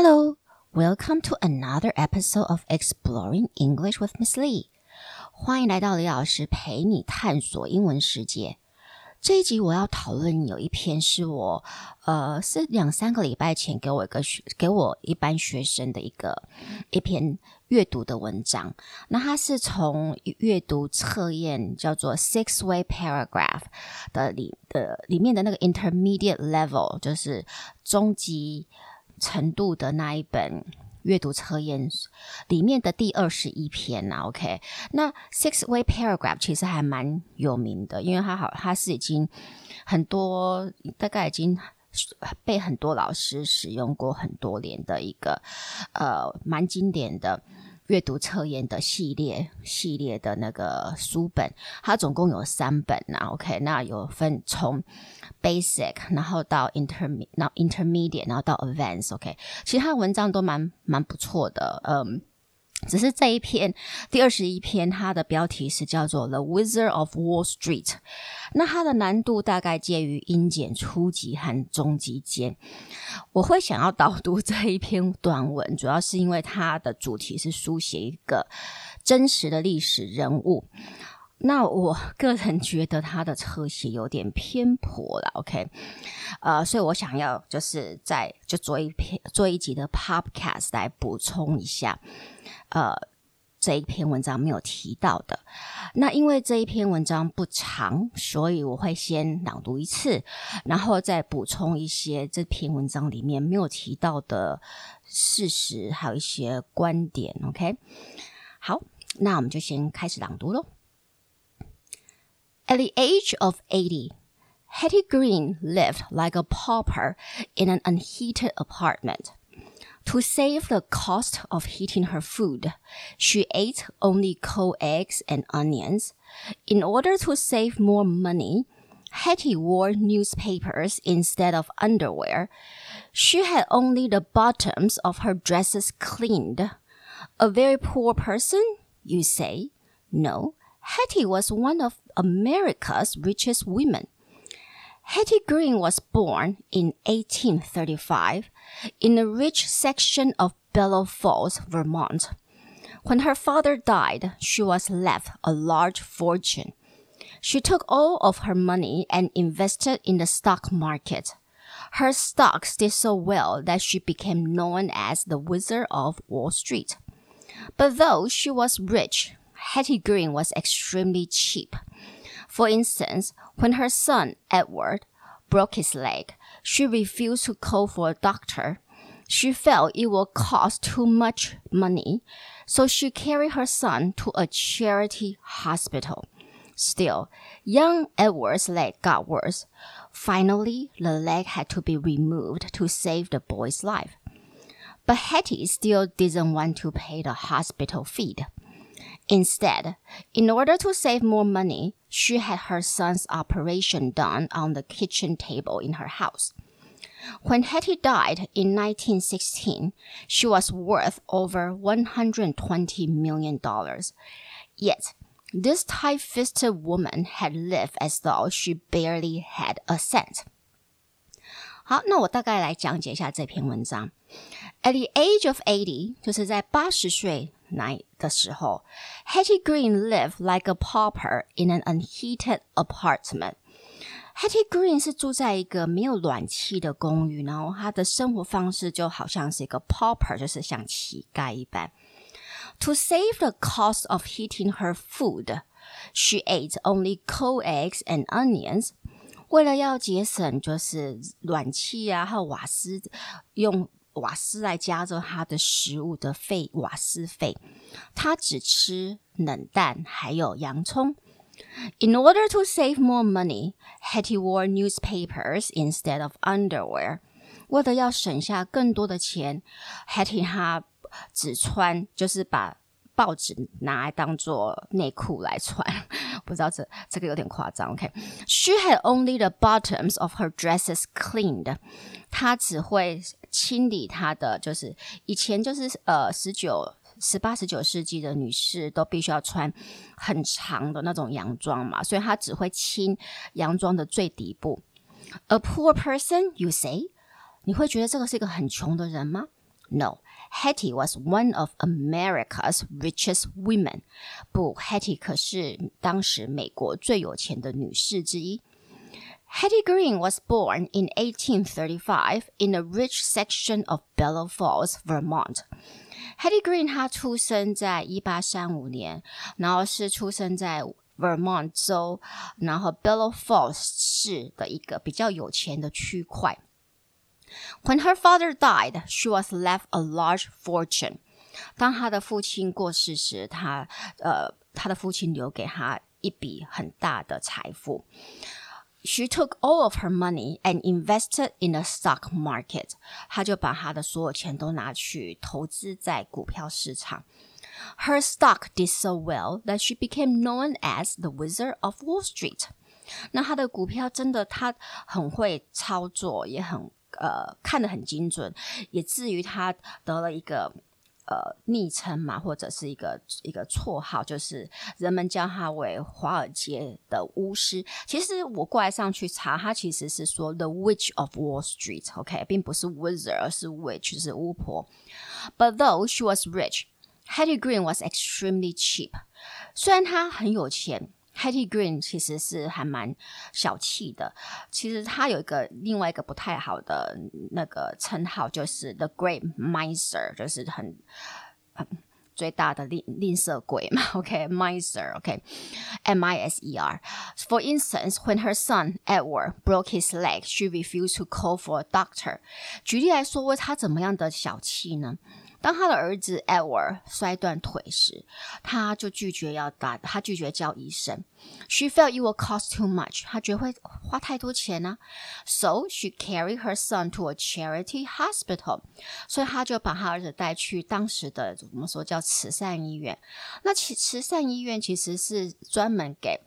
Hello, welcome to another episode of Exploring English with Miss Lee。欢迎来到李老师陪你探索英文世界。这一集我要讨论有一篇是我呃是两三个礼拜前给我一个学给我一班学生的一个一篇阅读的文章。那它是从阅读测验叫做 Six Way Paragraph 的里的里面的那个 Intermediate Level，就是中级。程度的那一本阅读测验里面的第二十一篇呐、啊，OK，那 Six Way Paragraph 其实还蛮有名的，因为它好，它是已经很多，大概已经被很多老师使用过很多年的一个呃蛮经典的。阅读测验的系列系列的那个书本，它总共有三本啊。OK，那有分从 basic，然后到 intermediate，然后 intermediate，然后到 advanced。OK，其实它文章都蛮蛮不错的，嗯。只是这一篇第二十一篇，它的标题是叫做《The Wizard of Wall Street》，那它的难度大概介于英简初级和中级间。我会想要导读这一篇短文，主要是因为它的主题是书写一个真实的历史人物。那我个人觉得他的侧写有点偏颇了，OK，呃，所以我想要就是在就做一篇做一集的 Podcast 来补充一下，呃，这一篇文章没有提到的。那因为这一篇文章不长，所以我会先朗读一次，然后再补充一些这篇文章里面没有提到的事实，还有一些观点，OK。好，那我们就先开始朗读喽。At the age of eighty, Hetty Green lived like a pauper in an unheated apartment. To save the cost of heating her food, she ate only cold eggs and onions. In order to save more money, Hetty wore newspapers instead of underwear. She had only the bottoms of her dresses cleaned. A very poor person, you say? No. Hetty was one of America's richest women. Hetty Green was born in 1835 in a rich section of Bellows Falls, Vermont. When her father died, she was left a large fortune. She took all of her money and invested in the stock market. Her stocks did so well that she became known as the Wizard of Wall Street. But though she was rich, Hetty Green was extremely cheap. For instance, when her son, Edward, broke his leg, she refused to call for a doctor. She felt it would cost too much money, so she carried her son to a charity hospital. Still, young Edward's leg got worse. Finally, the leg had to be removed to save the boy's life. But Hetty still didn't want to pay the hospital fee. Instead, in order to save more money, she had her son's operation done on the kitchen table in her house. When Hetty died in 1916, she was worth over $120 million. Yet, this tight-fisted woman had lived as though she barely had a cent. 好，那我大概来讲解一下这篇文章。At the age of eighty，就是在八十岁。 那的时候，Hetty Green lived like a pauper in an unheated apartment. Hetty Green 是住在一个没有暖气的公寓，然后她的生活方式就好像是一个 pauper，就是像乞丐一般。To save the cost of heating her food, she ate only cold eggs and onions. 为了要节省，就是暖气啊，还有瓦斯用。 瓦斯来加热他的食物的费，瓦斯费，他只吃冷蛋还有洋葱。In order to save more money, Hetty wore newspapers instead of underwear. 为了要省下更多的钱，Hetty 她只穿，就是把报纸拿来当做内裤来穿。不知道这这个有点夸张。OK, she had only the bottoms of her dresses cleaned. 她只会。清理她的，就是以前就是呃十九、十八、十九世纪的女士都必须要穿很长的那种洋装嘛，所以她只会清洋装的最底部。A poor person, you say？你会觉得这个是一个很穷的人吗 No, Hetty was one of America's richest women. 不，Hetty 可是当时美国最有钱的女士之一。Hetty Green was born in 1835 in a rich section of Bellows Falls, Vermont. Hetty Green 她出生在一八三五年，然后是出生在 Vermont 州，然后 Bellows Falls 市的一个比较有钱的区块。When her father died, she was left a large fortune. 当她的父亲过世时，她呃，她的父亲留给她一笔很大的财富。 She took all of her money and invested in the stock market. 她就把她的所有钱都拿去投资在股票市场。Her stock did so well that she became known as the Wizard of Wall Street. 那她的股票真的，她很会操作，也很。呃，看得很精准，也至于他得了一个 呃昵称嘛，或者是一个一个绰号，就是人们叫他为华尔街的巫师。其实我过来上去查，他其实是说 The Witch of Wall Street，OK，okay？并不是 Wizard，而是 Witch，是巫婆。But though she was rich, Hetty Green was extremely cheap。虽然她很有钱。Hetty Green 其实是还蛮小气的。其实他有一个另外一个不太好的那个称号，就是 The Great Miser，就是很很最大的吝吝啬鬼嘛。OK，Miser，OK，M I S E R。For instance, when her son Edward broke his leg, she refused to call for a doctor。举例来说，为他怎么样的小气呢？ 当他的儿子 Edward 摔断腿时，他就拒绝要打，他拒绝叫医生。She felt it would cost too much，他觉得会花太多钱呢、So she carried her son to a charity hospital，所以他就把他儿子带去当时的怎么说叫慈善医院。那其慈善医院其实是专门给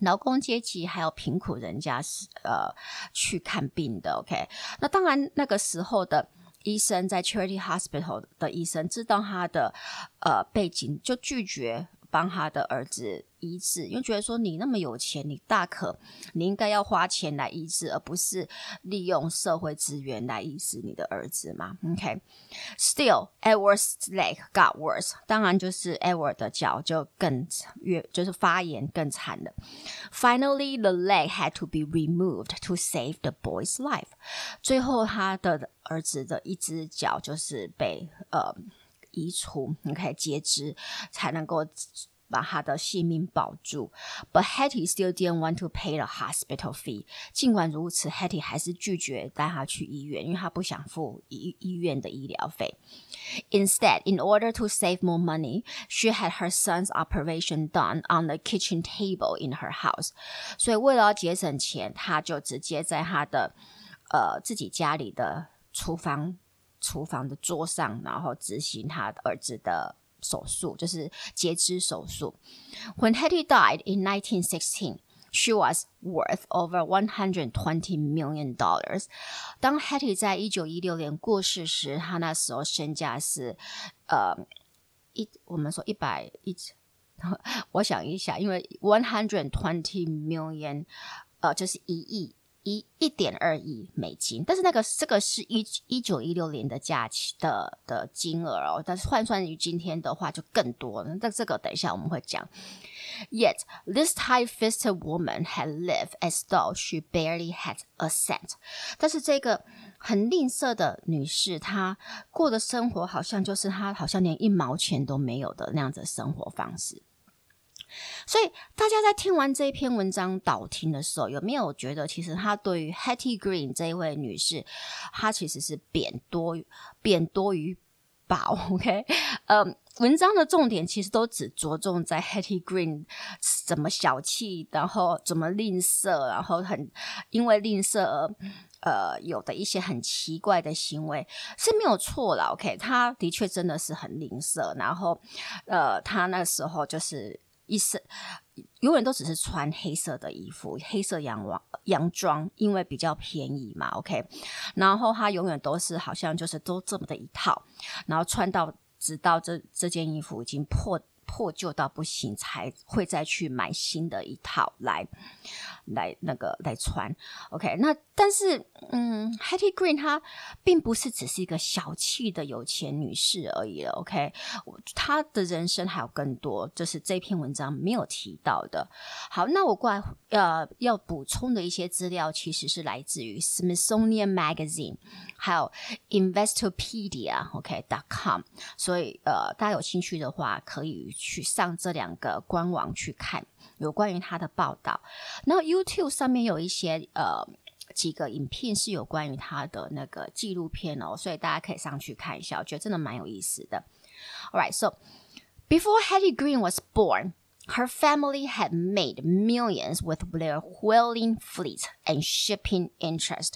劳工阶级还有贫苦人家是呃去看病的。OK，那当然那个时候的。医生在 Charity Hospital 的医生知道他的呃背景，就拒绝帮他的儿子医治，因为觉得说你那么有钱，你大可你应该要花钱来医治，而不是利用社会资源来医治你的儿子嘛。OK，Still Edward's leg got worse，当然就是 Edward 的脚就更越就是发炎更惨了。Finally, the leg had to be removed to save the boy's life。最后他的儿子的一只脚就是被呃移除，OK 截肢才能够。把他的性命保住，But Hetty still didn't want to pay the hospital fee。尽管如此，Hetty 还是拒绝带他去医院，因为他不想付医医院的医疗费。Instead, in order to save more money, she had her son's operation done on the kitchen table in her house。所以为了要节省钱，他就直接在他的呃自己家里的厨房 厨房的桌上，然后执行他儿子的。手术就是截肢手术。When Hetty died in 1916, she was worth over 120 million dollars. 当 Hetty 在一九一六年过世时，她那时候身价是呃一，我们说一百一，我想一下，因为 one hundred twenty million，呃，就是一亿。一一点二亿美金，但是那个这个是一一九一六年的价钱的的金额哦，但是换算于今天的话就更多了。那这个等一下我们会讲。Yet this tight-fisted woman had lived as though she barely had a cent。但是这个很吝啬的女士，她过的生活好像就是她好像连一毛钱都没有的那样子的生活方式。所以大家在听完这一篇文章导听的时候，有没有觉得其实他对于 Hetty Green 这一位女士，她其实是贬多贬多于褒？OK，呃，文章的重点其实都只着重在 Hetty Green 怎么小气，然后怎么吝啬，然后很因为吝啬而呃有的一些很奇怪的行为是没有错啦。OK，她的确真的是很吝啬，然后呃，她那时候就是。一身永远都只是穿黑色的衣服，黑色洋装洋装，因为比较便宜嘛。OK，然后他永远都是好像就是都这么的一套，然后穿到直到这这件衣服已经破破旧到不行，才会再去买新的一套来来那个来穿。OK，那但是嗯，Hetty Green 她并不是只是一个小气的有钱女士而已了。OK，她的人生还有更多，就是这篇文章没有提到的。好，那我过来呃要补充的一些资料，其实是来自于 Smithsonian Magazine，还有 Investopedia，OK.com，所以呃大家有兴趣的话，可以去上这两个官网去看有关于他的报道。然后 YouTube 上面有一些呃几个影片是有关于他的那个纪录片哦，所以大家可以上去看一下，我觉得真的蛮有意思的。All right, so before Hetty Green was born. Her family had made millions with their whaling fleet and shipping interest.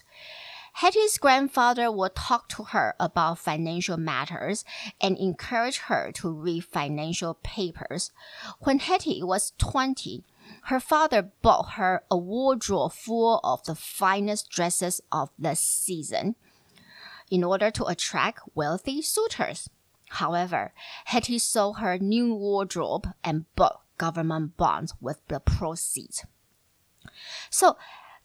Hetty's grandfather would talk to her about financial matters and encourage her to read financial papers. When Hetty was 20, her father bought her a wardrobe full of the finest dresses of the season in order to attract wealthy suitors. However, Hetty sold her new wardrobe and bought government bonds with the proceeds. So,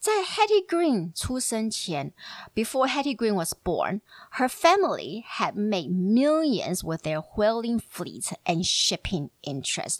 在 Hetty Green 出生前，before Hetty Green was born, her family had made millions with their whaling fleet and shipping interest.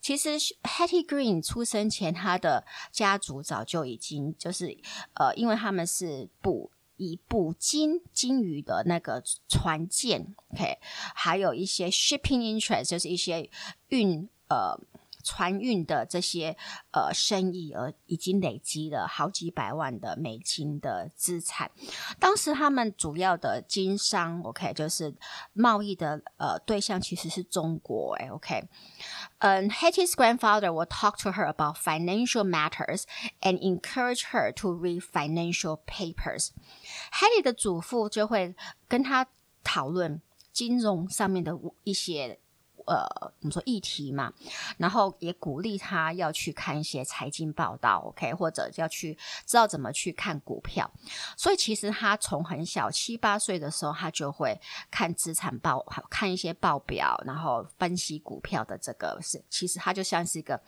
其实 Hetty Green 出生前，她的家族早就已经就是呃，因为他们是捕以捕鲸鲸鱼的那个船舰，OK，还有一些 shipping interest，就是一些运呃。 船运的这些呃生意，而已经累积了好几百万的美金的资产。当时他们主要的经商，OK，就是贸易的呃对象其实是中国，哎，OK。嗯，Hetty's grandfather will talk to her about financial matters and encourage her to read financial papers。Hetty 的祖父就会跟他讨论金融上面的一些。呃，我们说议题嘛，然后也鼓励他要去看一些财经报道，OK，或者要去知道怎么去看股票。所以其实他从很小七八岁的时候，他就会看资产报，看一些报表，然后分析股票的这个是，其实他就像是一个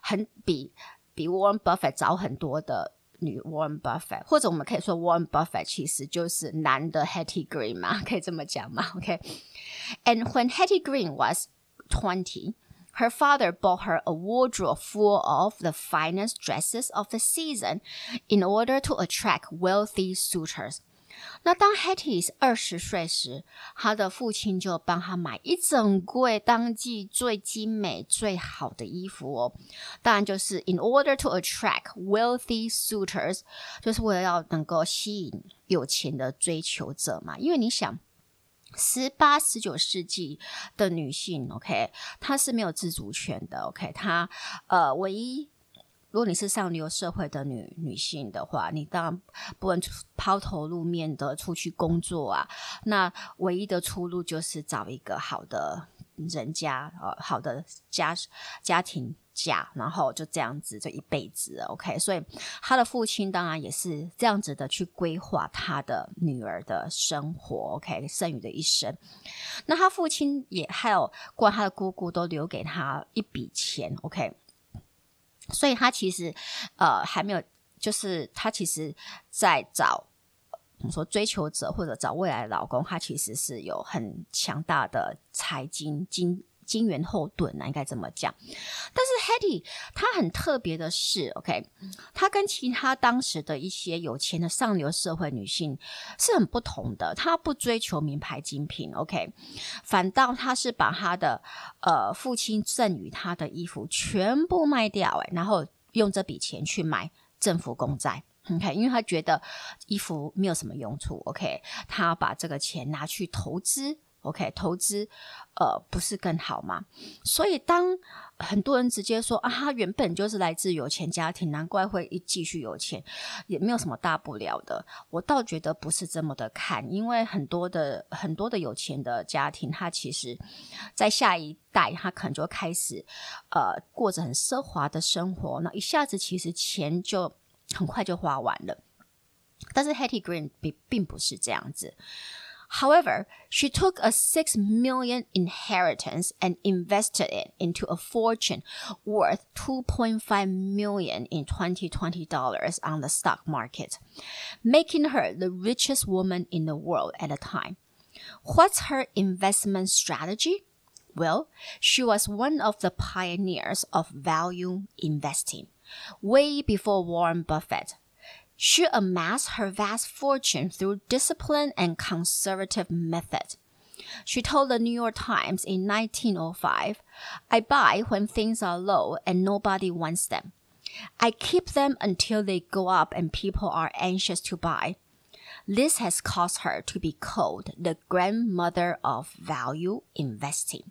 很比比 Warren Buffett 早很多的。女 Warren Buffett，或者我们可以说 Warren Buffett 其实就是男的 Hetty Green 嘛，可以这么讲嘛？OK。And when Hetty Green was twenty, her father bought her a wardrobe full of the finest dresses of the season in order to attract wealthy suitors. 那当 Hetty 二十岁时，他的父亲就帮他买一整柜当季最精美、最好的衣服哦。当然就是 in order to attract wealthy suitors，就是为了要能够吸引有钱的追求者嘛。因为你想，十八、十九世纪的女性，OK，她是没有自主权的，OK，她呃唯一。如果你是上流社会的女女性的话，你当然不能抛头露面的出去工作啊。那唯一的出路就是找一个好的人家，呃，好的家家庭家，然后就这样子，就一辈子。OK，所以他的父亲当然也是这样子的去规划他的女儿的生活。OK，剩余的一生，那他父亲也还有，过他的姑姑都留给他一笔钱。OK。所以他其实，呃，还没有，就是他其实，在找，我们说追求者或者找未来的老公，他其实是有很强大的财经经。金援后盾呢，应该这么讲。但是 Hetty 她很特别的是，OK，她跟其他当时的一些有钱的上流社会女性是很不同的。她不追求名牌精品，OK，反倒她是把她的呃父亲赠予她的衣服全部卖掉，哎，然后用这笔钱去买政府公债，OK，因为她觉得衣服没有什么用处，OK，她把这个钱拿去投资。OK，投资，呃，不是更好吗？所以当很多人直接说啊，他原本就是来自有钱家庭，难怪会一继续有钱，也没有什么大不了的。我倒觉得不是这么的看，因为很多的很多的有钱的家庭，他其实，在下一代他可能就开始呃过着很奢华的生活，那一下子其实钱就很快就花完了。但是 Hetty Green 并并不是这样子。However, she took a six million inheritance and invested it into a fortune worth 2.5 million in 2020 dollars on the stock market, making her the richest woman in the world at the time. What's her investment strategy? Well, she was one of the pioneers of value investing, way before Warren Buffett. She amassed her vast fortune through discipline and conservative method. She told the New York Times in 1905, I buy when things are low and nobody wants them. I keep them until they go up and people are anxious to buy. This has caused her to be called the grandmother of value investing.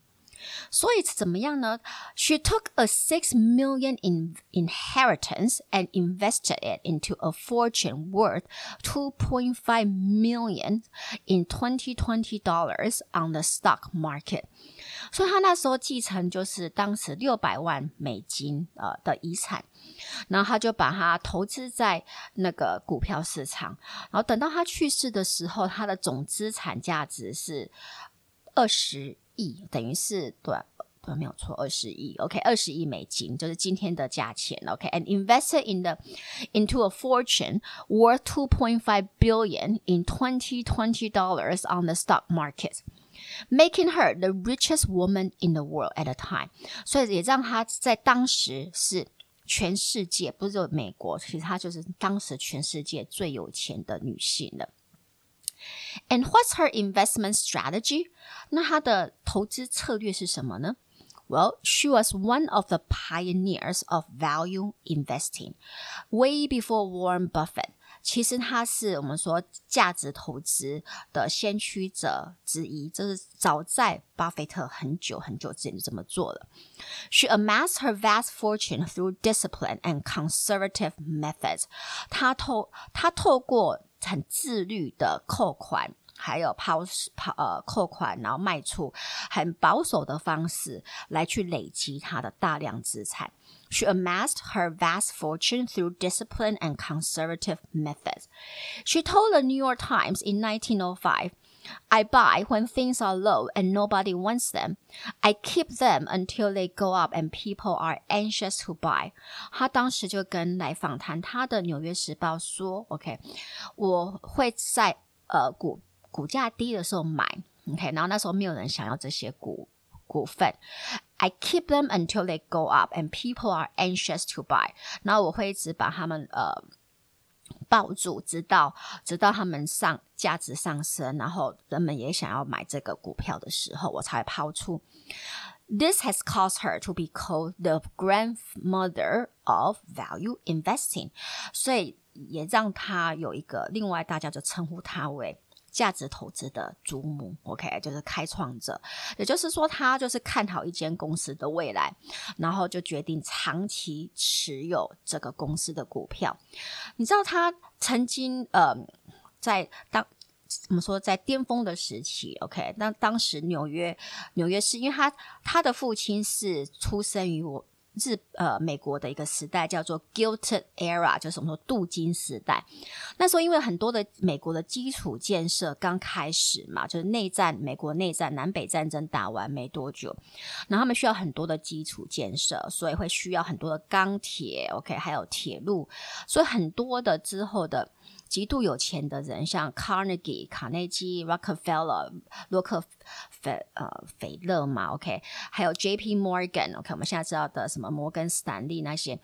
所以怎么样呢？She took a six million in inheritance and invested it into a fortune worth two point five million in twenty twenty dollars on the stock market。所以他那时候继承就是当时六百万美金呃的遗产，然后他就把它投资在那个股票市场，然后等到他去世的时候，他的总资产价值是二十。 亿等于是对对没有错，二十亿，OK，二十亿美金就是今天的价钱，OK，and、okay? invested in the into a fortune worth two point five billion in twenty twenty dollars on the stock market, making her the richest woman in the world at a time。所以也让她在当时是全世界，不是美国，其实她就是当时全世界最有钱的女性了。 And what's her investment strategy? 那她的投资策略是什么呢？Well, she was one of the pioneers of value investing, way before Warren Buffett. 其实她是我们说价值投资的先驱者之一，就是早在巴菲特很久很久之前就这么做了。She amassed her vast fortune through discipline and conservative methods. 她透她透过 很自律的扣款，还有抛抛呃扣款，然后卖出，很保守的方式来去累积她的大量资产。She amassed her vast fortune through discipline and conservative methods. She told the New York Times in 1905. I buy when things are low and nobody wants them. I keep them until they go up and people are anxious to buy. 他当时就跟来访谈他的《纽约时报》说：“OK，我会在呃股股价低的时候买，OK，然后那时候没有人想要这些股股份。I keep them until they go up and people are anxious to buy。然后我会一直把他们呃。” 抱住，直到直到他们上价值上升，然后人们也想要买这个股票的时候，我才抛出。This has caused her to be called the grandmother of value investing，所以也让她有一个另外大家就称呼她为。价值投资的祖母，OK，就是开创者，也就是说，他就是看好一间公司的未来，然后就决定长期持有这个公司的股票。你知道，他曾经呃，在当怎么说，在巅峰的时期，OK，那当时纽约纽约市，因为他他的父亲是出生于我。日呃，美国的一个时代叫做 Gilded Era，就是我们说镀金时代。那时候因为很多的美国的基础建设刚开始嘛，就是内战，美国内战，南北战争打完没多久，然后他们需要很多的基础建设，所以会需要很多的钢铁，OK，还有铁路，所以很多的之后的。极度有钱的人，像 Carnegie 卡内基、Rockefeller 洛克菲呃斐勒嘛，OK，还有 JP Morgan，OK，我们现在知道的什么摩根斯坦利那些，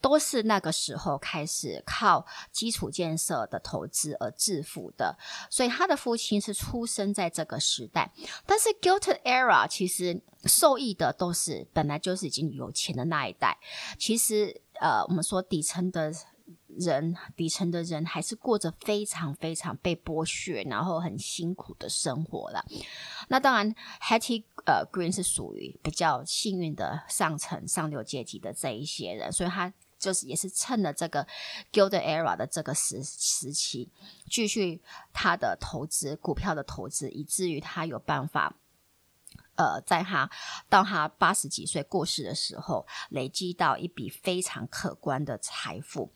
都是那个时候开始靠基础建设的投资而致富的。所以他的父亲是出生在这个时代，但是 Gilded Era 其实受益的都是本来就是已经有钱的那一代。其实呃，我们说底层的。人底层的人还是过着非常非常被剥削，然后很辛苦的生活了。那当然，Hattie 呃 Green 是属于比较幸运的上层上流阶级的这一些人，所以他就是也是趁了这个 Gilded Era 的这个时时期，继续他的投资股票的投资，以至于他有办法。呃，在他到他八十几岁过世的时候，累积到一笔非常可观的财富。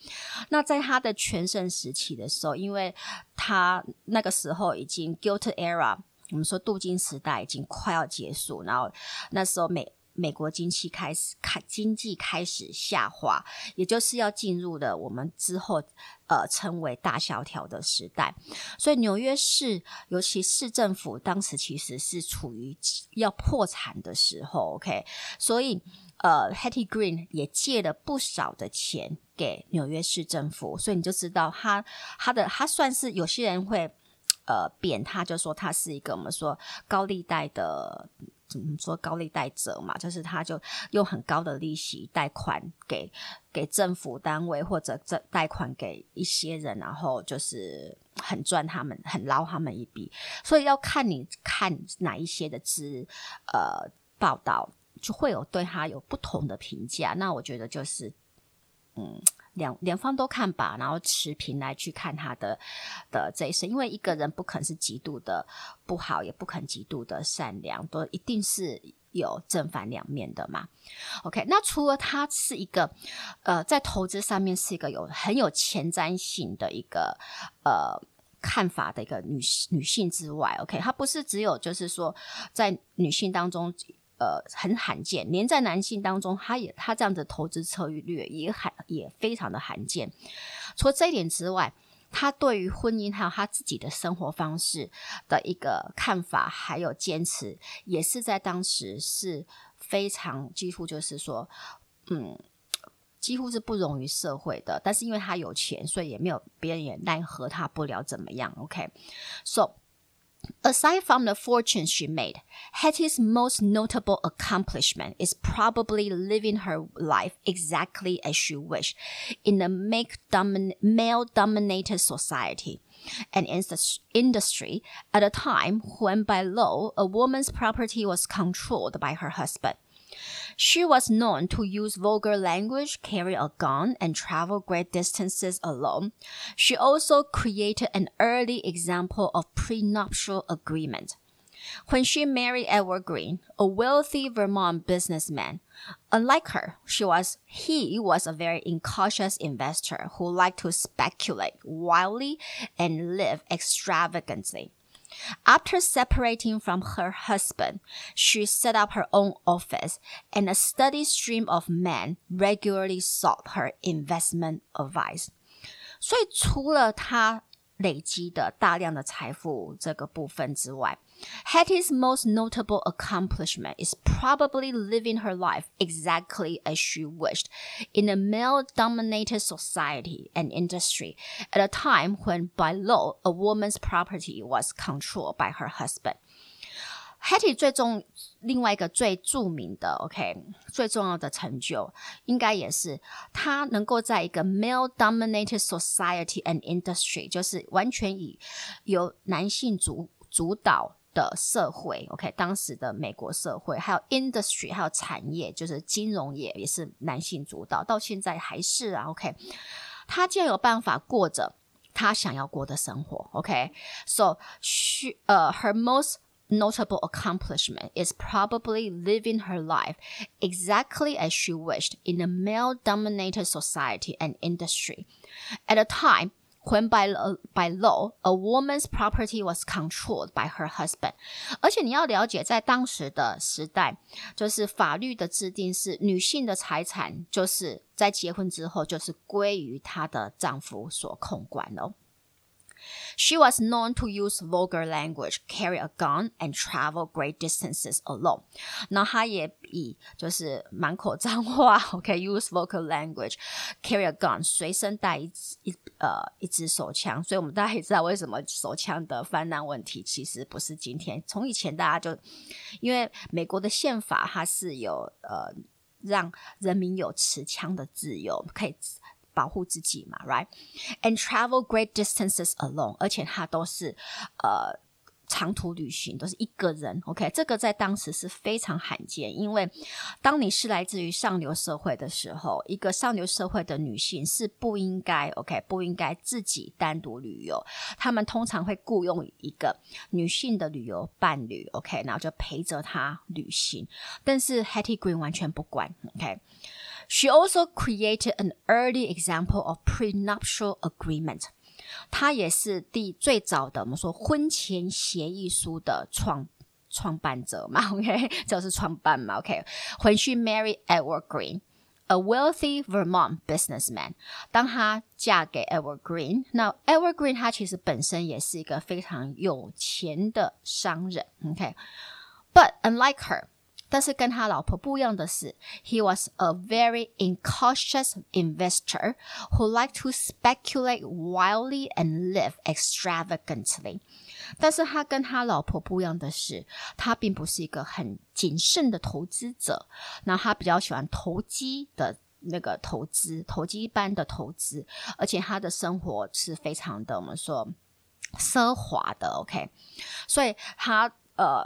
那在他的全盛时期的时候，因为他那个时候已经 Guilt Era，我们说镀金时代已经快要结束，然后那时候美。美国经济开始开经济开始下滑，也就是要进入了我们之后呃称为大萧条的时代。所以纽约市尤其市政府当时其实是处于要破产的时候。OK，所以呃，Hetty Green 也借了不少的钱给纽约市政府，所以你就知道他他的他算是有些人会呃贬他，就说他是一个我们说高利贷的。怎么说高利贷者嘛，就是他就用很高的利息贷款给给政府单位或者这贷款给一些人，然后就是很赚他们，很捞他们一笔。所以要看你看哪一些的资呃报道，就会有对他有不同的评价。那我觉得就是嗯。两两方都看吧，然后持平来去看他的的这一生，因为一个人不可能是极度的不好，也不可能极度的善良，都一定是有正反两面的嘛。OK，那除了他是一个呃在投资上面是一个有很有前瞻性的一个呃看法的一个女女性之外，OK，她不是只有就是说在女性当中。呃，很罕见，连在男性当中，他也他这样的投资策略也很也非常的罕见。除了这一点之外，他对于婚姻还有他自己的生活方式的一个看法，还有坚持，也是在当时是非常几乎就是说，嗯，几乎是不容于社会的。但是因为他有钱，所以也没有别人也奈何他不了怎么样。OK，so。Aside from the fortune she made, Hetty's most notable accomplishment is probably living her life exactly as she wished in a male-dominated society and industry at a time when by law a woman's property was controlled by her husband. She was known to use vulgar language, carry a gun, and travel great distances alone. She also created an early example of prenuptial agreement. When she married Edward Green, a wealthy Vermont businessman, unlike her, she was, he was a very incautious investor who liked to speculate wildly and live extravagantly. After separating from her husband, she set up her own office, and a steady stream of men regularly sought her investment advice. 所以，除了她 累积的大量的财富这个部分之外，Hetty's most notable accomplishment is probably living her life exactly as she wished in a male-dominated society and industry at a time when by law a woman's property was controlled by her husband. Hetty 最重另外一个最著名的，OK，最重要的成就，应该也是她能够在一个 male-dominated society and industry，就是完全以由男性主主导的社会，OK，当时的美国社会，还有 industry，还有产业，就是金融业也是男性主导，到现在还是啊，OK，她竟然有办法过着她想要过的生活，OK，so she，呃，her most notable accomplishment is probably living her life exactly as she wished in a male-dominated society and industry at a time when by, uh, by law a woman's property was controlled by her husband。而且你要了解，在当时的时代，就是法律的制定是女性的财产，就是在结婚之后就是归于她的丈夫所控管哦。 She was known to use vulgar language, carry a gun, and travel great distances alone. 那她也以就是满口脏话，OK，use vulgar language, carry a gun，随身带一一呃一支手枪。所以我们大家也知道为什么手枪的泛滥问题其实不是今天，从以前大家就因为美国的宪法它是有呃让人民有持枪的自由，可以。 保护自己嘛，right？And travel great distances alone，而且他都是呃长途旅行都是一个人，OK，这个在当时是非常罕见，因为当你是来自于上流社会的时候，一个上流社会的女性是不应该，OK，不应该自己单独旅游，他们通常会雇佣一个女性的旅游伴侣，OK，然后就陪着她旅行，但是 Hattie Green 完全不管，OK。She also created an early example of prenuptial agreement. 她也是第最早的我们说婚前协议书的创创办者嘛，OK，就是创办嘛，OK。When she married Edward Green, a wealthy Vermont businessman，当她嫁给 Edward Green，那 Edward Green 他其实本身也是一个非常有钱的商人，OK。But unlike her. 但是跟他老婆不一样的是，he was a very incautious investor who liked to speculate wildly and live extravagantly。但是他跟他老婆不一样的是，他并不是一个很谨慎的投资者，那他比较喜欢投机的那个投资，投机般的投资，而且他的生活是非常的我们说奢华的，OK，所以他呃。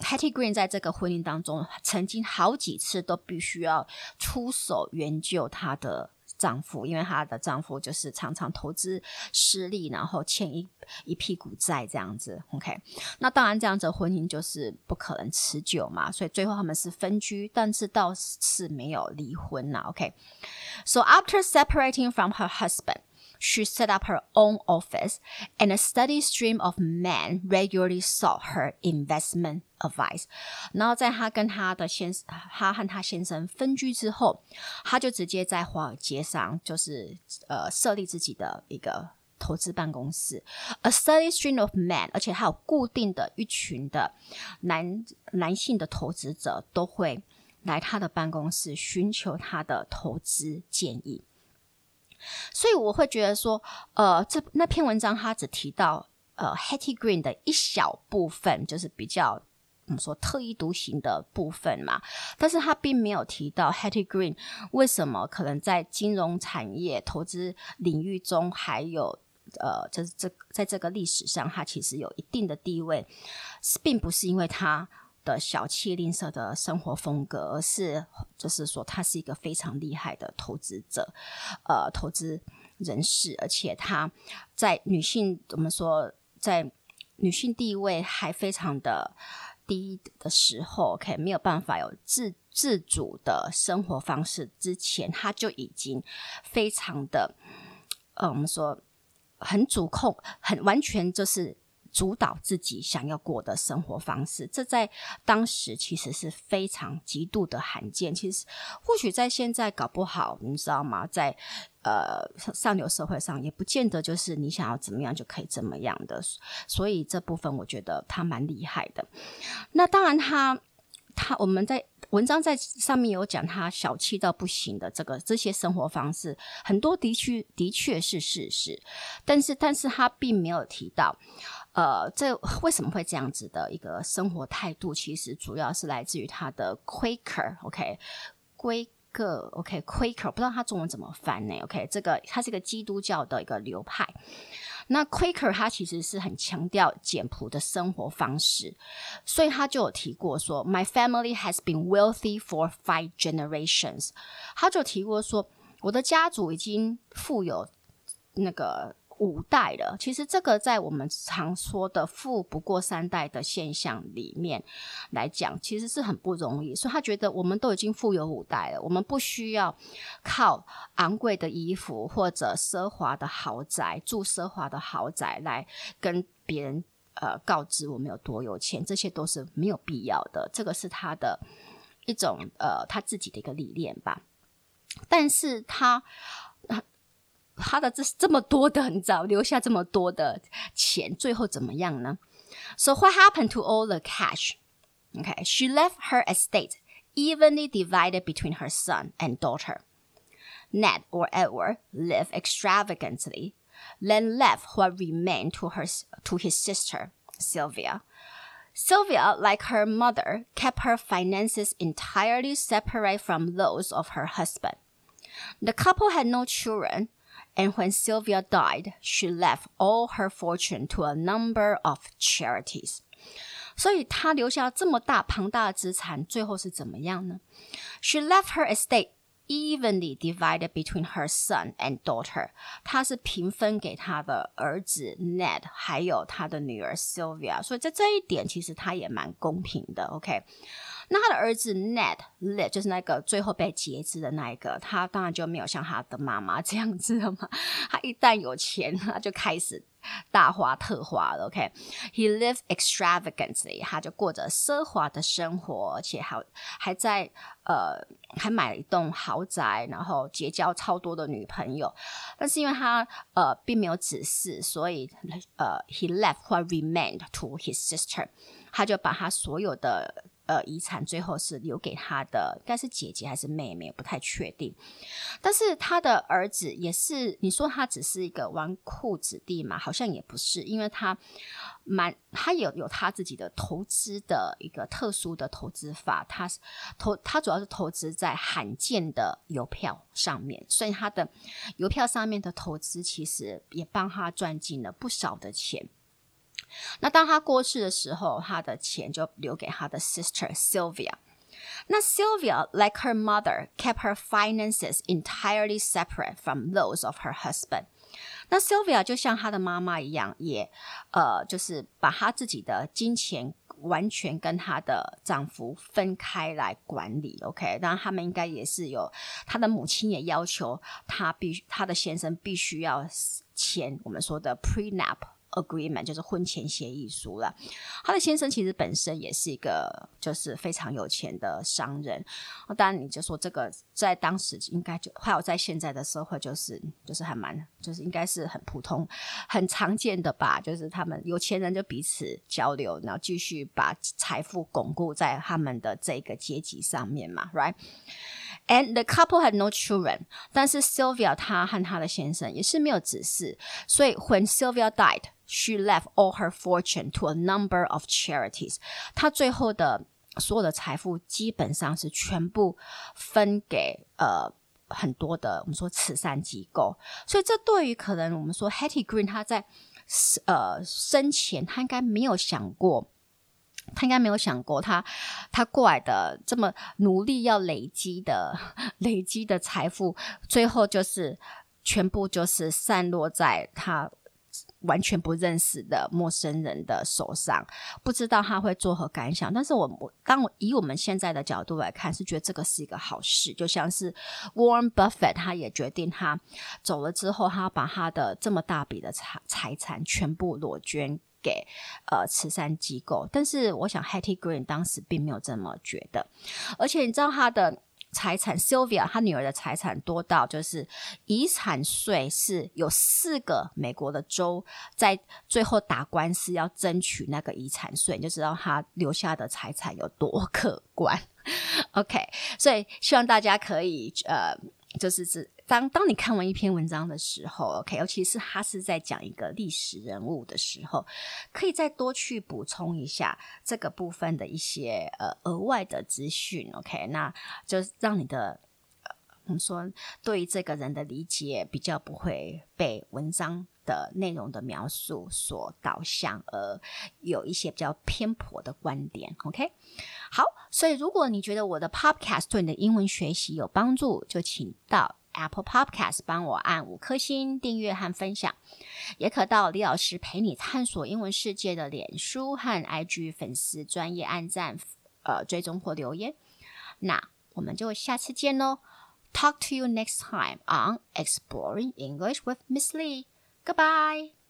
Hattie Green 在这个婚姻当中，曾经好几次都必须要出手援救她的丈夫，因为她的丈夫就是常常投资失利，然后欠一一屁股债这样子。OK，那当然这样子婚姻就是不可能持久嘛，所以最后他们是分居，但是倒是没有离婚呐。OK，so after separating from her husband。She set up her own office, and a steady stream of men regularly sought her investment advice. 然后在她跟她的先，她和她先生分居之后，她就直接在华尔街上，就是呃设立自己的一个投资办公室。A steady stream of men，而且还有固定的一群的男男性的投资者都会来她的办公室寻求她的投资建议。所以我会觉得说，呃，这那篇文章它只提到呃，Hetty Green 的一小部分，就是比较怎么说特立独行的部分嘛。但是他并没有提到 Hetty Green 为什么可能在金融产业投资领域中还有呃，就是这在这个历史上，他其实有一定的地位，并不是因为他。的小气吝啬的生活风格，而是就是说，他是一个非常厉害的投资者，呃，投资人士，而且他在女性怎么说，在女性地位还非常的低的时候，OK，没有办法有自自主的生活方式之前，他就已经非常的，呃，我们说很主控，很完全就是。主导自己想要过的生活方式，这在当时其实是非常极度的罕见。其实或许在现在搞不好，你知道吗？在呃上流社会上，也不见得就是你想要怎么样就可以怎么样的。所以这部分我觉得他蛮厉害的。那当然他，他我们在文章在上面有讲他小气到不行的这个这些生活方式，很多的确的确是事实，但是但是他并没有提到。呃，这为什么会这样子的一个生活态度？其实主要是来自于他的 Quaker，OK，归个，OK，Quaker，不知道他中文怎么翻呢？OK，这个它是一个基督教的一个流派。那 Quaker 他其实是很强调简朴的生活方式，所以他就有提过说，My family has been wealthy for five generations。他就提过说，我的家族已经富有那个。五代了，其实这个在我们常说的“富不过三代”的现象里面来讲，其实是很不容易。所以他觉得我们都已经富有五代了，我们不需要靠昂贵的衣服或者奢华的豪宅，住奢华的豪宅来跟别人呃告知我们有多有钱，这些都是没有必要的。这个是他的一种呃他自己的一个理念吧。但是他。他的这这么多的，你知道，留下这么多的钱，最后怎么样呢？So what happened to all the cash? Okay, she left her estate evenly divided between her son and daughter. Ned or Edward lived extravagantly, then left what remained to her to his sister Sylvia. Sylvia, like her mother, kept her finances entirely separate from those of her husband. The couple had no children. And when Sylvia died, she left all her fortune to a number of charities. 所以她留下这么大庞大的资产，最后是怎么样呢？She left her estate evenly divided between her son and daughter。她是平分给她的儿子 Ned，还有她的女儿 Sylvia。所以在这一点，其实她也蛮公平的。OK。 那他的儿子 Ned Liv 就是那个最后被截肢的那一个，他当然就没有像他的妈妈这样子了嘛。他一旦有钱，他就开始大花特花了。OK，he、lived extravagantly，他就过着奢华的生活，而且还还在呃还买了一栋豪宅，然后结交超多的女朋友。但是因为他呃并没有子嗣，所以呃 he left what remained to his sister，他就把他所有的。呃，遗产最后是留给他的，应该是姐姐还是妹妹，不太确定。但是他的儿子也是，你说他只是一个纨绔子弟嘛？好像也不是，因为他蛮，他有有他自己的投资的一个特殊的投资法，他是投，他主要是投资在罕见的邮票上面，所以他的邮票上面的投资其实也帮他赚进了不少的钱。那当他过世的时候，他的钱就留给他的 sister Sylvia。那 Sylvia, like her mother, kept her finances entirely separate from those of her husband。那 Sylvia 就像她的妈妈一样，也呃，就是把她自己的金钱完全跟她的丈夫分开来管理。OK，当然他们应该也是有，她的母亲也要求她必须，她的先生必须要签我们说的 prenup。Agreement 就是婚前协议书了。他的先生其实本身也是一个就是非常有钱的商人。当然，你就说这个在当时应该就还有在现在的社会，就是就是还蛮就是应该是很普通、很常见的吧。就是他们有钱人就彼此交流，然后继续把财富巩固在他们的这个阶级上面嘛，Right？And the couple had no children，但是 Sylvia 她和她的先生也是没有子嗣，所以 when Sylvia died, she left all her fortune to a number of charities。她最后的所有的财富基本上是全部分给呃很多的我们说慈善机构，所以这对于可能我们说 Hetty Green 她在呃生前她应该没有想过。他应该没有想过他，他他过来的这么努力要累积的 累积的财富，最后就是全部就是散落在他完全不认识的陌生人的手上，不知道他会作何感想。但是我我当我以我们现在的角度来看，是觉得这个是一个好事。就像是 Warren Buffett，他也决定他走了之后，他把他的这么大笔的财财产全部裸捐。给呃慈善机构，但是我想 Hattie Green 当时并没有这么觉得，而且你知道他的财产 Sylvia 他女儿的财产多到就是遗产税是有四个美国的州在最后打官司要争取那个遗产税，你就知道他留下的财产有多可观。OK，所以希望大家可以呃就是指。当当你看完一篇文章的时候，OK，尤其是他是在讲一个历史人物的时候，可以再多去补充一下这个部分的一些呃额外的资讯，OK，那就让你的我们说对于这个人的理解比较不会被文章的内容的描述所导向，而有一些比较偏颇的观点，OK。好，所以如果你觉得我的 Podcast 对你的英文学习有帮助，就请到。Apple Podcast 帮我按五颗星订阅和分享，也可到李老师陪你探索英文世界的脸书和 IG 粉丝专业按赞，呃，追踪或留言。那我们就下次见喽！Talk to you next time on Exploring English with Miss Lee. Goodbye.